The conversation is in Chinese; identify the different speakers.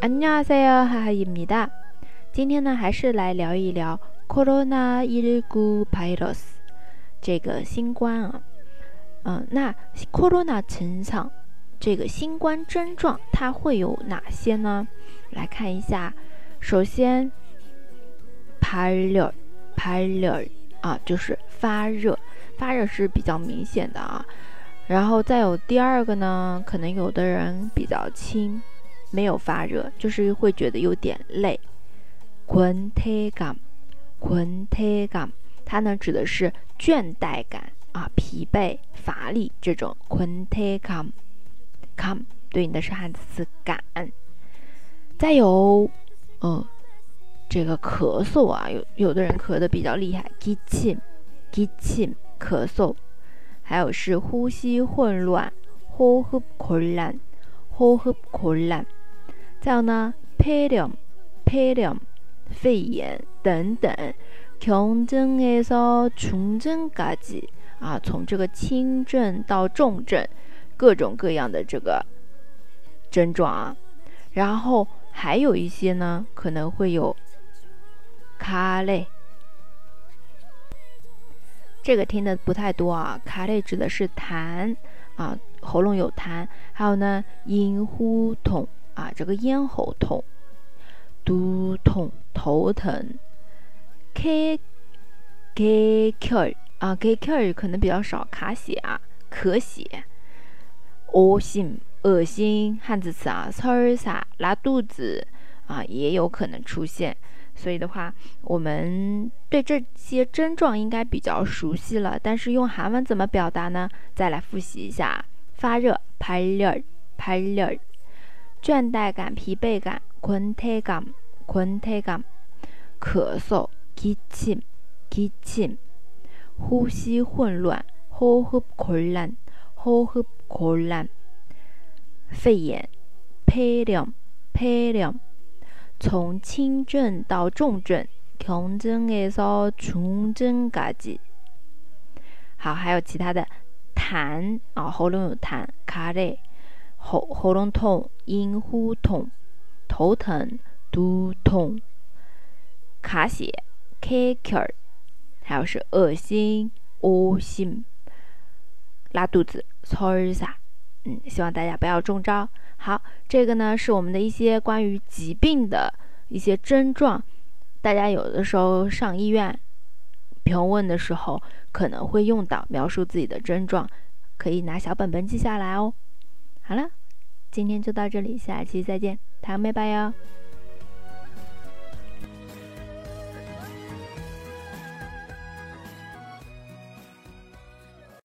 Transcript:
Speaker 1: 안녕하세요哈哈입니다今天呢，还是来聊一聊 Corona 19 virus 这个新冠啊。嗯，那 Corona 症状这个新冠症状它会有哪些呢？来看一下，首先，발열발 열， 啊，就是发热，发热是比较明显的啊。 然后再有第二个呢，可能有的人比较轻。没有发热，就是会觉得有点累。困态感，困态感，它呢指的是倦怠感啊、疲惫、乏力这种困态感。come 对应的是汉字词感。再有，嗯，这个咳嗽啊，有有的人咳的比较厉害，기침 기침咳嗽。 还有是呼吸混乱，호흡곤 란， 호흡곤 란。 再有呢，폐 렴， 폐 렴， 肺炎等等。경증에서중증까지啊，从这个轻症到重症，各种各样的这个症状啊。然后还有一些呢，可能会有卡累， 这个听的不太多啊。卡累指的是痰啊，喉咙有痰。还有呢，咽呼痛。啊，这个咽喉痛、肚痛、头疼、咳咳咳啊，咳咳可能比较少，卡血啊，咳血、恶心、恶心，汉字词啊，操儿撒拉肚子啊，也有可能出现。所以的话，我们对这些症状应该比较熟悉了。但是用韩文怎么表达呢？再来复习一下：发热，拍热，拍热。倦怠感、疲惫感、困态感、困态感、咳嗽、기침기 침、 呼吸混乱、호흡곤 란、 호흡곤 란、 肺炎、폐 렴、 폐 렴、 从轻症到重症、경증에서중증까 지。 好，还有其他的痰啊，喉咙有痰，卡嘞。喉喉咙痛、咽呼痛、头疼、肚痛、卡血、咳咳，还有是恶心、恶心、拉肚子、搓儿撒。 嗯，希望大家不要中招。好，这个呢是我们的一些关于疾病的一些症状，大家有的时候上医院评问的时候可能会用到，描述自己的症状，可以拿小本本记下来哦。好了，今天就到这里，下期再见，糖妹拜哟。